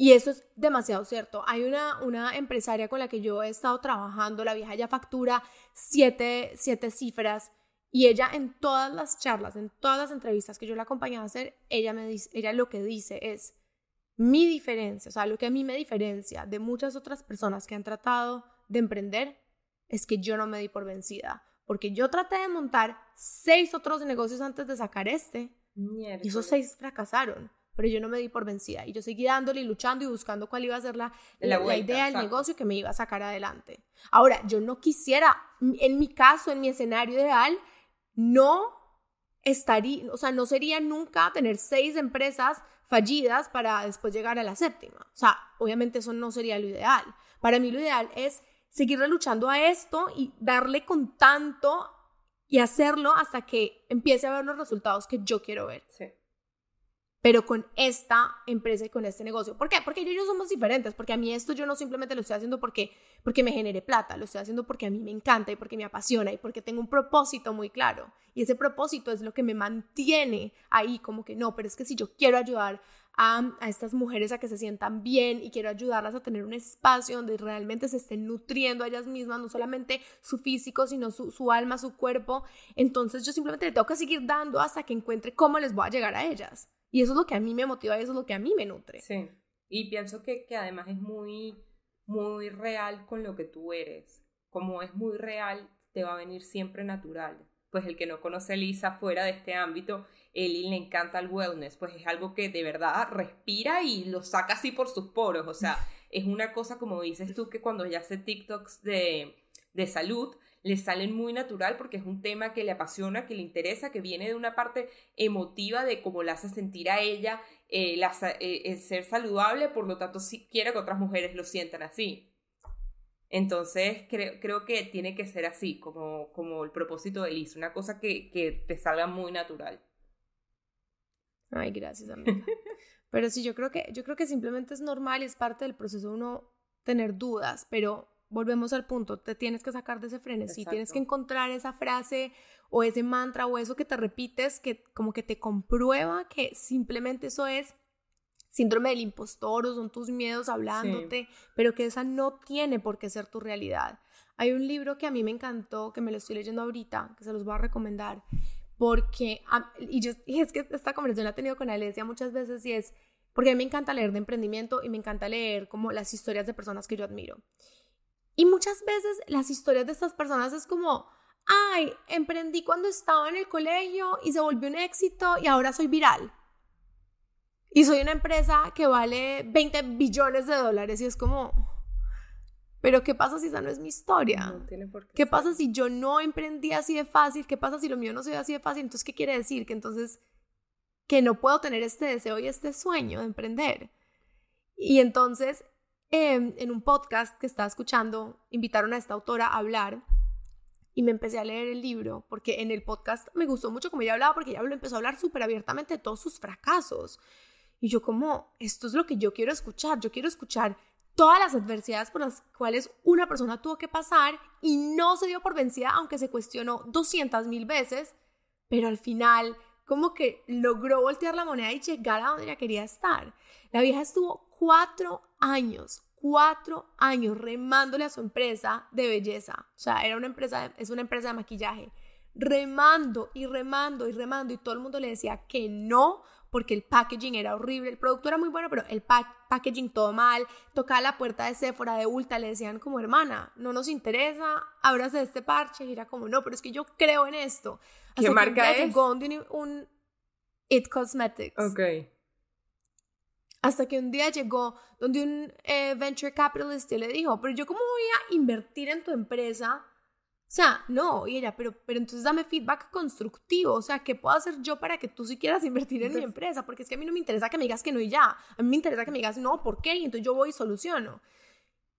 Y eso es demasiado cierto. Hay una, una empresaria con la que yo he estado trabajando, la vieja ya factura siete, siete cifras y ella en todas las charlas, en todas las entrevistas que yo la acompañaba a hacer, ella, me dice, ella lo que dice es, mi diferencia, o sea, lo que a mí me diferencia de muchas otras personas que han tratado de emprender es que yo no me di por vencida, porque yo traté de montar seis otros negocios antes de sacar este y esos seis fracasaron pero yo no me di por vencida y yo seguí dándole y luchando y buscando cuál iba a ser la, la, idea del negocio que me iba a sacar adelante. Ahora, yo no quisiera, en mi caso, en mi escenario ideal, no estaría, o sea, no sería nunca tener seis empresas fallidas para después llegar a la séptima. O sea, obviamente eso no sería lo ideal. Para mí lo ideal es seguir luchando a esto y darle con tanto y hacerlo hasta que empiece a ver los resultados que yo quiero ver. Sí pero con esta empresa y con este negocio. ¿Por qué? Porque ellos somos diferentes, porque a mí esto yo no simplemente lo estoy haciendo porque, porque me genere plata, lo estoy haciendo porque a mí me encanta y porque me apasiona y porque tengo un propósito muy claro. Y ese propósito es lo que me mantiene ahí, como que no, pero es que si yo quiero ayudar a, a, estas mujeres a que se sientan bien y quiero ayudarlas a tener un espacio donde realmente se estén nutriendo a ellas mismas, no solamente su físico, sino su, su alma, su cuerpo. Entonces yo simplemente le tengo que seguir dando hasta que encuentre cómo les voy a llegar a ellas. Y eso es lo que a mí me motiva y eso es lo que a mí me nutre. Sí. Y pienso que, que además es muy, muy real con lo que tú eres. Como es muy real, te va a venir siempre natural. Pues el que no conoce a Lisa fuera de este ámbito, él le encanta el wellness, pues es algo que de verdad respira y lo saca así por sus poros. O sea, es una cosa como dices tú que cuando ya hace TikToks de, de salud, le salen muy natural porque es un tema que le apasiona, que le interesa, que viene de una parte emotiva de cómo la hace sentir a ella eh, eh, el ser saludable, por lo tanto si quiere que otras mujeres lo sientan así. Entonces creo, creo que tiene que ser así, como, como el propósito de Liz, una cosa que, que te salga muy natural. Ay, gracias, amiga. pero sí, yo creo que, yo creo que simplemente es normal y es parte del proceso uno tener dudas, pero volvemos al punto, te tienes que sacar de ese frenesí, tienes que encontrar esa frase o ese mantra o eso que te repites que como que te comprueba que simplemente eso es síndrome del impostor o son tus miedos hablándote, pero que esa no tiene por qué ser tu realidad. Hay un libro que a mí me encantó, que me lo estoy leyendo ahorita, que se los voy a recomendar, porque, y, yo, y es que esta conversación la he tenido con Alesia muchas veces y es, porque a mí me encanta leer de emprendimiento y me encanta leer como las historias de personas que yo admiro. Y muchas veces las historias de estas personas es como, ay, emprendí cuando estaba en el colegio y se volvió un éxito y ahora soy viral. Y soy una empresa que vale 20 billones de dólares y es como, pero ¿qué pasa si esa no es mi historia? No tiene por qué. ¿Qué pasa si yo no emprendí así de fácil? ¿Qué pasa si lo mío no se así de fácil? Entonces, ¿qué quiere decir? Que entonces, que no puedo tener este deseo y este sueño de emprender. Y entonces, em, en un podcast que estaba escuchando, invitaron a esta autora a hablar y me empecé a leer el libro porque en el podcast me gustó mucho como ella hablaba porque ella empezó a hablar súper abiertamente de todos sus fracasos. Y yo como, esto es lo que yo quiero escuchar, yo quiero escuchar todas las adversidades por las cuales una persona tuvo que pasar y no se dio por vencida, aunque se cuestionó 200 mil veces, pero al final como que logró voltear la moneda y llegar a donde ella quería estar. La vieja estuvo cuatro años, cuatro años remándole a su empresa de belleza. O sea, era una empresa, es una empresa de maquillaje. Remando y remando y remando y todo el mundo le decía que no porque el packaging era horrible, el producto era muy bueno, pero el packaging todo mal, tocaba la puerta de Sephora, de Ulta, le decían como hermana, no nos interesa, ábrase este parche, y era como, no, pero es que yo creo en esto. ¿Qué marca es? Llegó un, It Cosmetics. Ok. Hasta que un día llegó donde un eh, venture capitalist le dijo, pero yo cómo voy a invertir en tu empresa o sea, no, y ella, pero, pero entonces dame feedback constructivo, o sea, ¿qué puedo hacer yo para que tú sí quieras invertir en mi empresa? Porque es que a mí no me interesa que me digas que no y ya, a mí me interesa que me digas no, ¿por qué? Y entonces yo voy y soluciono.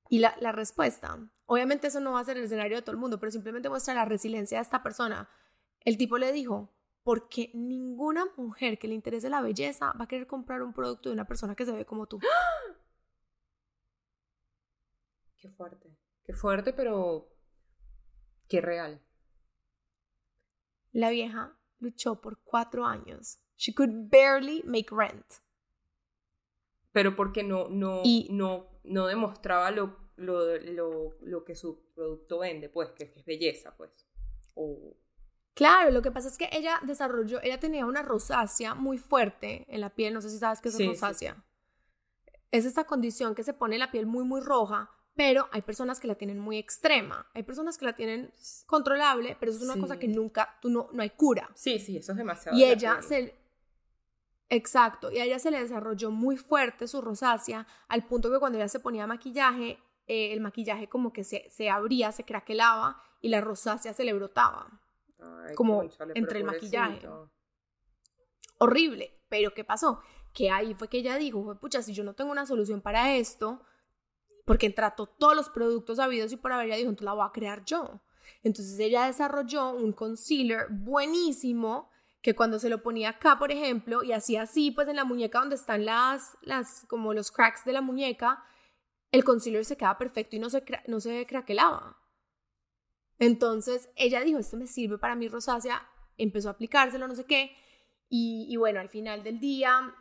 Y la, la respuesta, obviamente eso no va a ser el escenario de todo el mundo, pero simplemente muestra la resiliencia de esta persona. El tipo le dijo, porque ninguna mujer que le interese la belleza va a querer comprar un producto de una persona que se ve como tú. Qué fuerte. Qué fuerte, pero Qué real. La vieja luchó por cuatro años. She could barely make rent. Pero porque no, no, no, no demostraba lo, lo, lo, lo, que su producto vende, pues, que es belleza, pues. Claro, lo que pasa es que ella desarrolló, ella tenía una rosácea muy fuerte en la piel, no sé si sabes qué es rosácea. Es esta condición que se pone la piel muy, muy roja pero hay personas que la tienen muy extrema, hay personas que la tienen controlable, pero eso es una cosa que nunca, tú no, no hay cura. Sí, sí, eso es demasiado. Y ella se... Exacto, y a ella se le desarrolló muy fuerte su rosácea, al punto que cuando ella se ponía maquillaje, eh, el maquillaje como que se, se abría, se craquelaba y la rosácea se le brotaba. Como entre el maquillaje. Horrible, pero ¿qué pasó? Que ahí fue que ella dijo, pucha, si yo no tengo una solución para esto, porque trató todos los productos habidos y por haber, ella dijo, entonces la voy a crear yo. Entonces ella desarrolló un concealer buenísimo que cuando se lo ponía acá, por ejemplo, y hacía así, pues en la muñeca donde están las, las, como los cracks de la muñeca, el concealer se quedaba perfecto y no se, no se craquelaba. Entonces ella dijo, esto me sirve para mi rosácea, empezó a aplicárselo, no sé qué, y, y bueno, al final del día,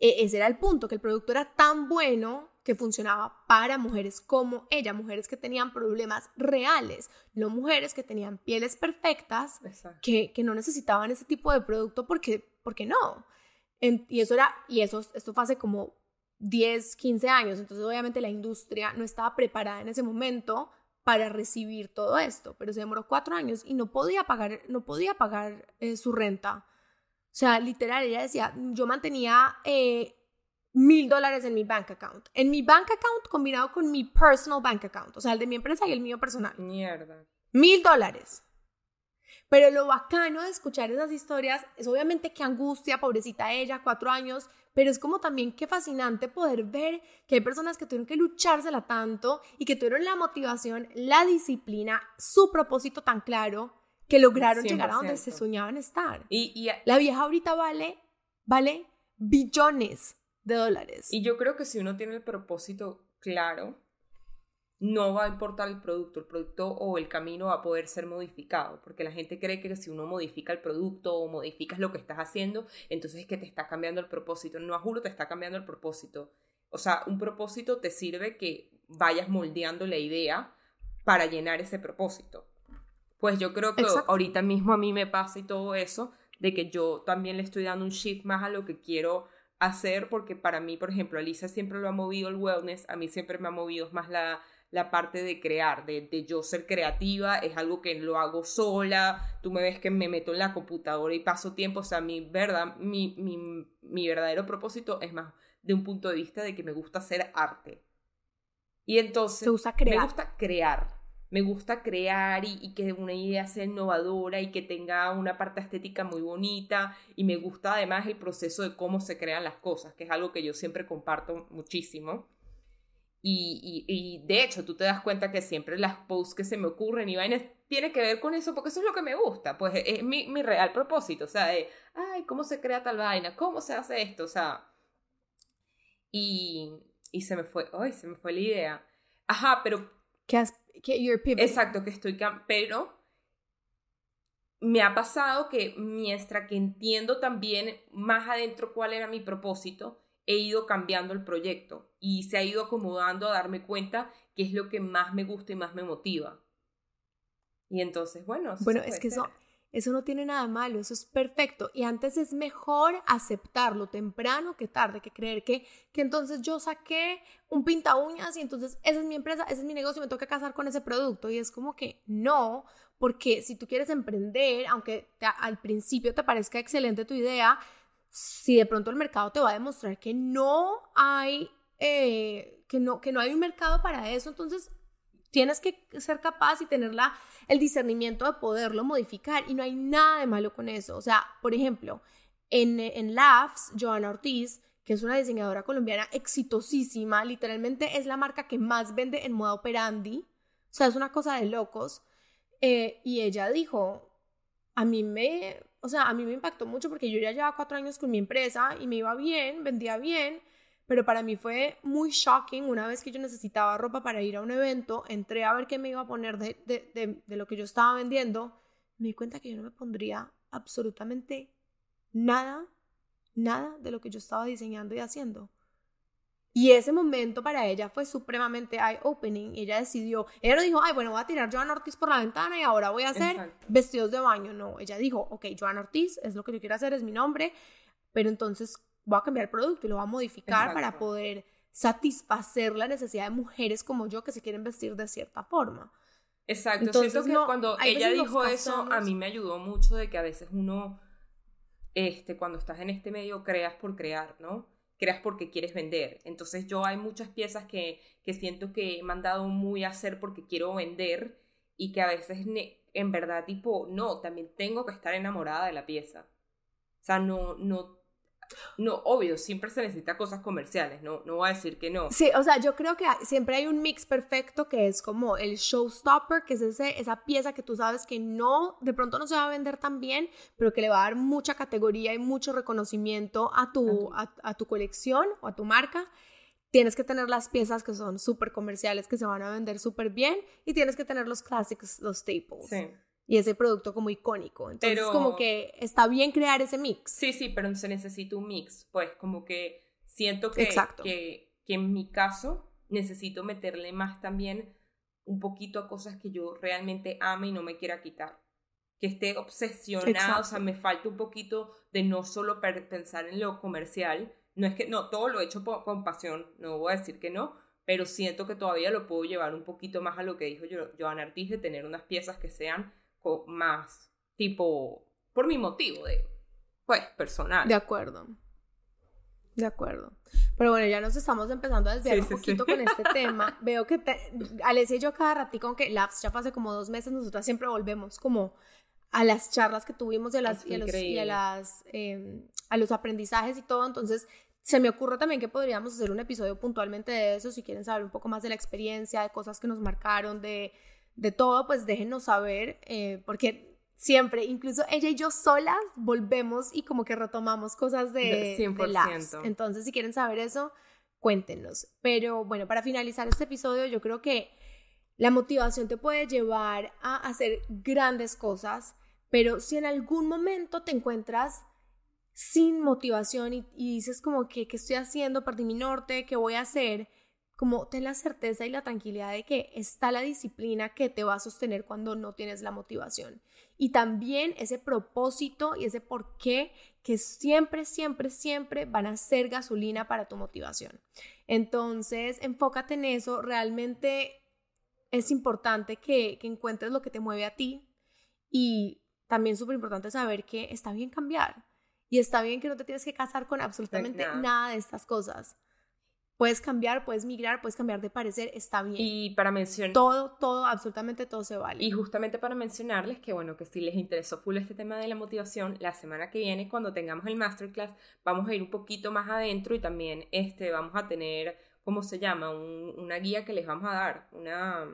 e, ese era el punto, que el producto era tan bueno que funcionaba para mujeres como ella, mujeres que tenían problemas reales, no mujeres que tenían pieles perfectas, que, que, no necesitaban ese tipo de producto porque, porque no. y eso era, y eso, esto fue hace como 10, 15 años, entonces obviamente la industria no estaba preparada en ese momento para recibir todo esto, pero se demoró cuatro años y no podía pagar, no podía pagar eh, su renta. O sea, literal, ella decía, yo mantenía eh, mil dólares en mi bank account. En mi bank account combinado con mi personal bank account. O sea, el de mi empresa y el mío personal. Mierda. Mil dólares. Pero lo bacano de escuchar esas historias es obviamente que angustia, pobrecita ella, cuatro años, pero es como también qué fascinante poder ver que hay personas que tuvieron que luchársela tanto y que tuvieron la motivación, la disciplina, su propósito tan claro, que lograron llegar a donde se soñaban estar. Y, y, la vieja ahorita vale, vale billones de dólares. Y yo creo que si uno tiene el propósito claro, no va a importar el producto, el producto o el camino va a poder ser modificado, porque la gente cree que si uno modifica el producto o modificas lo que estás haciendo, entonces es que te está cambiando el propósito. No, juro, te está cambiando el propósito. O sea, un propósito te sirve que vayas moldeando la idea para llenar ese propósito. Pues yo creo que ahorita mismo a mí me pasa y todo eso, de que yo también le estoy dando un shift más a lo que quiero hacer, porque para mí, por ejemplo, Alisa siempre lo ha movido el wellness, a mí siempre me ha movido más la, la parte de crear, de, de, yo ser creativa, es algo que lo hago sola, tú me ves que me meto en la computadora y paso tiempo, o sea, mi, verdad, mi, mi, mi verdadero propósito es más de un punto de vista de que me gusta hacer arte. Y entonces... gusta crear? Me gusta crear me gusta crear y, que una idea sea innovadora y que tenga una parte estética muy bonita y me gusta además el proceso de cómo se crean las cosas, que es algo que yo siempre comparto muchísimo. Y, de hecho, tú te das cuenta que siempre las posts que se me ocurren y vainas tiene que ver con eso, porque eso es lo que me gusta, pues es mi, mi real propósito, o sea, de, ay, ¿cómo se crea tal vaina? ¿Cómo se hace esto? O sea, y, y se me fue, ay, se me fue la idea. Ajá, pero... ¿Qué has Exacto, que estoy, pero me ha pasado que mientras que entiendo también más adentro cuál era mi propósito, he ido cambiando el proyecto y se ha ido acomodando a darme cuenta qué es lo que más me gusta y más me motiva. Y entonces, bueno. Bueno, es que eso, eso no tiene nada malo, eso es perfecto. Y antes es mejor aceptarlo temprano que tarde, que creer que, que entonces yo saqué un pinta uñas y entonces esa es mi empresa, ese es mi negocio me toca casar con ese producto. Y es como que no, porque si tú quieres emprender, aunque al principio te parezca excelente tu idea, si de pronto el mercado te va a demostrar que no hay, eh, que, no, que no hay un mercado para eso, entonces tienes que ser capaz y tener la el discernimiento de poderlo modificar y no hay nada de malo con eso. O sea, por ejemplo, en, en Laughs, Joana Ortiz, que es una diseñadora colombiana exitosísima, literalmente es la marca que más vende en moda operandi, o sea, es una cosa de locos. Eh, y ella dijo, a mí me, o sea, a mí me impactó mucho porque yo ya llevaba cuatro años con mi empresa y me iba bien, vendía bien, pero para mí fue muy shocking una vez que yo necesitaba ropa para ir a un evento, entré a ver qué me iba a poner de, de, de, lo que yo estaba vendiendo, me di cuenta que yo no me pondría absolutamente nada, nada de lo que yo estaba diseñando y haciendo. Y ese momento para ella fue supremamente eye-opening. Ella decidió, ella no dijo, ay, bueno, voy a tirar Joan Ortiz por la ventana y ahora voy a hacer vestidos de baño. No, ella dijo, ok, Joan Ortiz es lo que yo quiero hacer, es mi nombre, pero entonces voy a cambiar el producto y lo voy a modificar para poder satisfacer la necesidad de mujeres como yo que se quieren vestir de cierta forma. Exacto, Entonces, siento que cuando ella dijo eso, a mí me ayudó mucho de que a veces uno, este, cuando estás en este medio, creas por crear, ¿no? Creas porque quieres vender. Entonces yo hay muchas piezas que, que siento que he mandado muy a hacer porque quiero vender y que a veces en verdad tipo, no, también tengo que estar enamorada de la pieza. O sea, no, no no, obvio, siempre se necesita cosas comerciales, no, no voy a decir que no. Sí, o sea, yo creo que siempre hay un mix perfecto que es como el showstopper, que es ese, esa pieza que tú sabes que no, de pronto no se va a vender tan bien, pero que le va a dar mucha categoría y mucho reconocimiento a tu, a, tu colección o a tu marca. Tienes que tener las piezas que son súper comerciales, que se van a vender súper bien, y tienes que tener los clásicos, los staples. Sí y ese producto como icónico. Entonces, como que está bien crear ese mix. Sí, sí, pero se necesita un mix. Pues como que siento que, que, que en mi caso necesito meterle más también un poquito a cosas que yo realmente ame y no me quiera quitar. Que esté obsesionada, o sea, me falta un poquito de no solo pensar en lo comercial. No es que, no, todo lo he hecho con pasión, no voy a decir que no, pero siento que todavía lo puedo llevar un poquito más a lo que dijo Joan Artis de tener unas piezas que sean más tipo, por mi motivo de, pues, personal. De acuerdo. De acuerdo. Pero bueno, ya nos estamos empezando a desviar un poquito con este tema. Veo que te, Alessia y yo cada ratito, aunque Labs ya hace como dos meses, nosotras siempre volvemos como a las charlas que tuvimos y a, las, y a los, y a, las, em, a los aprendizajes y todo. Entonces, se me ocurre también que podríamos hacer un episodio puntualmente de eso, si quieren saber un poco más de la experiencia, de cosas que nos marcaron, de de todo, pues déjenos saber, eh, porque siempre, incluso ella y yo solas, volvemos y como que retomamos cosas de, 100%. Entonces, si quieren saber eso, cuéntenos. Pero bueno, para finalizar este episodio, yo creo que La motivación te puede llevar a hacer grandes cosas, pero si en algún momento te encuentras sin motivación y, dices como que, ¿qué estoy haciendo? Perdí mi norte, ¿qué voy a hacer? Como ten la certeza y la tranquilidad de que está la disciplina que te va a sostener cuando no tienes la motivación. Y también ese propósito y ese por qué que siempre, siempre, siempre van a ser gasolina para tu motivación. Entonces, enfócate en eso. Realmente es importante que, encuentres lo que te mueve a ti y también súper importante saber que está bien cambiar y está bien que no te tienes que casar con absolutamente nada de estas cosas. Puedes cambiar, puedes migrar, puedes cambiar de parecer, está bien. Y para mencionar... Todo, todo, absolutamente todo se vale. Y justamente para mencionarles que, bueno, que si les interesó full este tema de la motivación, la semana que viene, cuando tengamos el masterclass, vamos a ir un poquito más adentro y también este, vamos a tener ¿cómo se llama? una guía que les vamos a dar, una,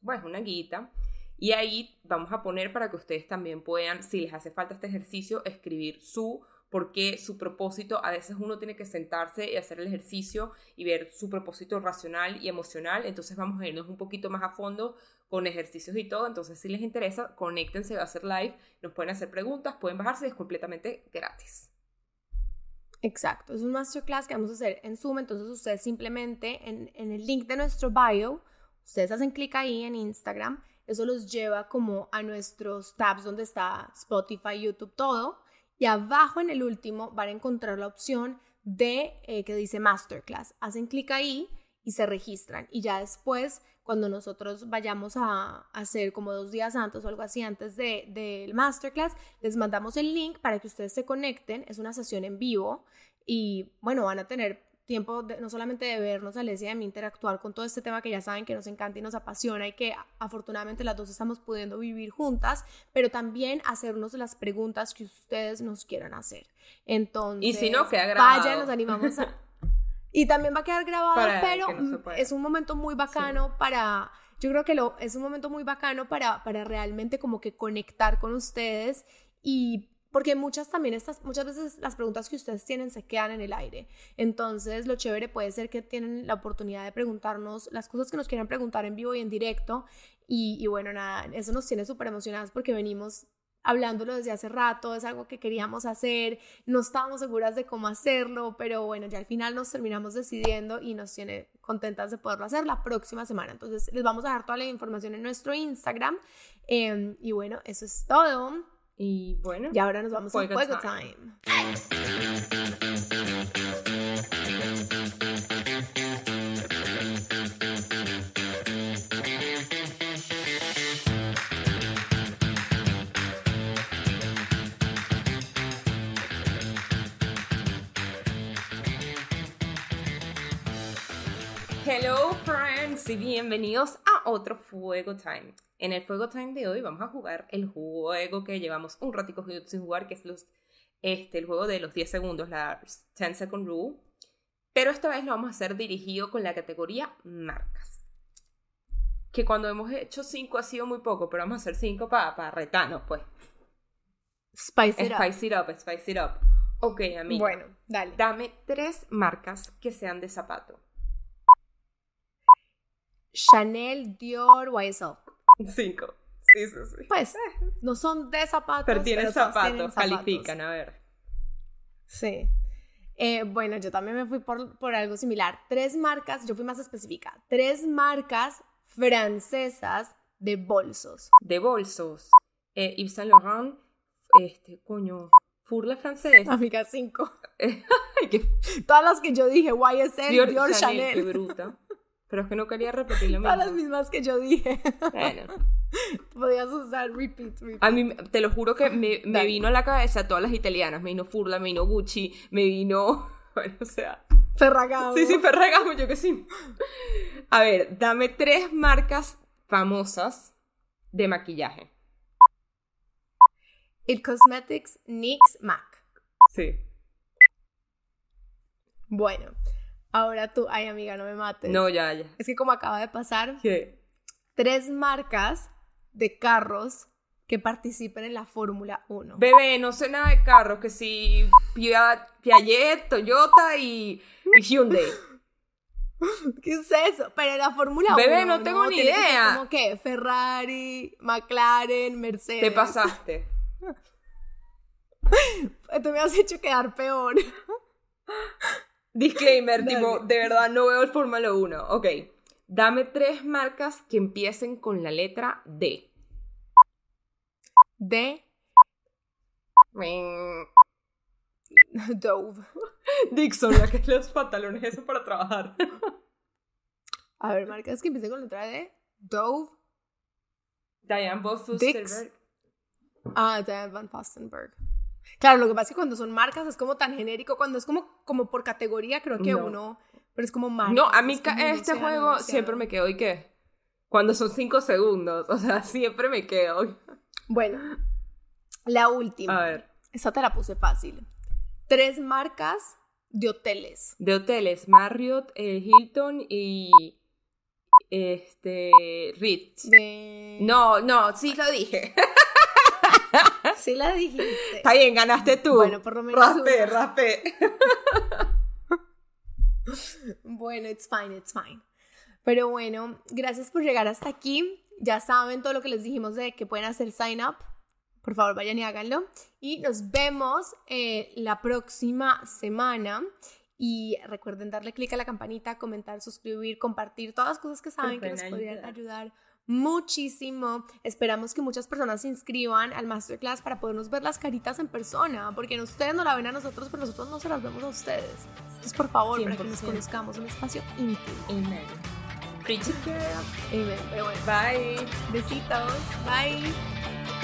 bueno, una guita. Y ahí vamos a poner para que ustedes también puedan, si les hace falta este ejercicio, escribir su porque su propósito, a veces uno tiene que sentarse y hacer el ejercicio y ver su propósito racional y emocional, entonces vamos a irnos un poquito más a fondo con ejercicios y todo, entonces si les interesa, conéctense a hacer live, nos pueden hacer preguntas, pueden bajarse, es completamente gratis. Exacto, es un masterclass que vamos a hacer en Zoom, entonces ustedes simplemente en, el link de nuestro bio, ustedes hacen clic ahí en Instagram, eso los lleva como a nuestros tabs donde está Spotify, YouTube, todo, y abajo en el último van a encontrar la opción de eh, que dice masterclass, hacen clic ahí y se registran y ya después cuando nosotros vayamos a hacer como dos días antes o algo así antes del de, masterclass, les mandamos el link para que ustedes se conecten. Es una sesión en vivo y bueno, van a tener tiempo no solamente de vernos, Alesia y a mí interactuar con todo este tema que ya saben que nos encanta y nos apasiona y que afortunadamente las dos estamos pudiendo vivir juntas, pero también hacernos las preguntas que ustedes nos quieran hacer. Entonces, y si no, queda grabado. Vaya, nos animamos a... Y también va a quedar grabado, pero es un momento muy bacano para, yo creo que lo, es un momento muy bacano para, para realmente como que conectar con ustedes y porque muchas también estas, muchas veces las preguntas que ustedes tienen se quedan en el aire. Entonces, lo chévere puede ser que tienen la oportunidad de preguntarnos las cosas que nos quieran preguntar en vivo y en directo. Y, y bueno, nada, eso nos tiene súper emocionadas porque venimos hablándolo desde hace rato, es algo que queríamos hacer, no estábamos seguras de cómo hacerlo, pero bueno, ya al final nos terminamos decidiendo y nos tiene contentas de poderlo hacer la próxima semana. Entonces les vamos a dar toda la información en nuestro Instagram em, y bueno, eso es todo. Y bueno, y ahora nos vamos a Juego time. Hello friends y bienvenidos a otro Fuego Time. En el Fuego Time de hoy vamos a jugar el juego que llevamos un ratico sin jugar, que es los, este, el juego de los 10 segundos, la 10 Second Rule. Pero esta vez lo vamos a hacer dirigido con la categoría marcas. Que cuando hemos hecho 5 ha sido muy poco, pero vamos a hacer 5 para pa retarnos, pues. Spice it spice It up, spice it up. Ok, amiga. Bueno, dale. Dame tres marcas que sean de zapato. Chanel, Dior, YSL. Cinco. Sí, sí, sí. Pues, no son de zapatos. Pero tienen zapatos, califican, a ver. Sí. Eh, bueno, yo también me fui por, por, algo similar. Tres marcas, yo fui más específica. Tres marcas francesas de bolsos. De bolsos. Eh, Yves Saint Laurent, este, coño, Furla francés. Amiga, cinco. Todas las que yo dije, YSL, Dior, Dior Chanel. Chanel. Qué bruta. Pero es que no quería repetir lo mismo. las mismas que yo dije. Bueno. Podías usar repeat, repeat. A mí, te lo juro que me, me vino a la cabeza todas las italianas. Me vino Furla, me vino Gucci, me vino... Bueno, o sea... Ferragamo. Sí, sí, Ferragamo, yo que sí. A ver, dame tres marcas famosas de maquillaje. It Cosmetics, NYX, MAC. Sí. Bueno, Ahora tú, ay amiga, no me mates. No, ya, ya. Es que como acaba de pasar, ¿Qué? tres marcas de carros que participen en la Fórmula 1. Bebé, no sé nada de carros, que si Piaget, Toyota y, Hyundai. ¿Qué es eso? Pero la Fórmula 1. Bebé, no tengo ni Tiene que idea. Como que Ferrari, McLaren, Mercedes. Te pasaste. Tú me has hecho quedar peor. Disclaimer, tipo, de verdad no veo el Fórmula 1. Ok. Dame tres marcas que empiecen con la letra D. De Dove. Dixon, la que es los pantalones eso para trabajar. A ver, marcas que empiecen con la letra D. Dove. Diane Boss Fusterberg. Ah, Diane Van Fastenberg. Claro, lo que pasa es que cuando son marcas es como tan genérico. Cuando es como, como por categoría, creo que No. uno. Pero es como marcas. No, a mí es este juego siempre me quedo y qué. Cuando son cinco segundos, o sea, siempre me quedo. Bueno, la última. A ver, Esta te la puse fácil. Tres marcas de hoteles. de hoteles, Marriott, eh, Hilton y este Ritz. De... No, no, sí lo dije. Sí la dijiste. Está bien, ganaste tú. Bueno, por lo menos Raspé, una. raspé. Bueno, it's fine, it's fine. Pero bueno, gracias por llegar hasta aquí. Ya saben todo lo que les dijimos de que pueden hacer sign up. Por favor, vayan y háganlo. Y nos vemos eh, la próxima semana. Y recuerden darle clic a la campanita, comentar, suscribir, compartir, todas las cosas que saben que nos pueden podrían ayudar. ayudar muchísimo. Esperamos que muchas personas se inscriban al masterclass para podernos ver las caritas en persona, porque ustedes no la ven a nosotros, pero nosotros no se las vemos a ustedes. Entonces, por favor, para que nos 100%. conozcamos, un espacio íntimo. Amen. Preach it, girl. Amen. Pero bueno, Bye. besitos. Bye.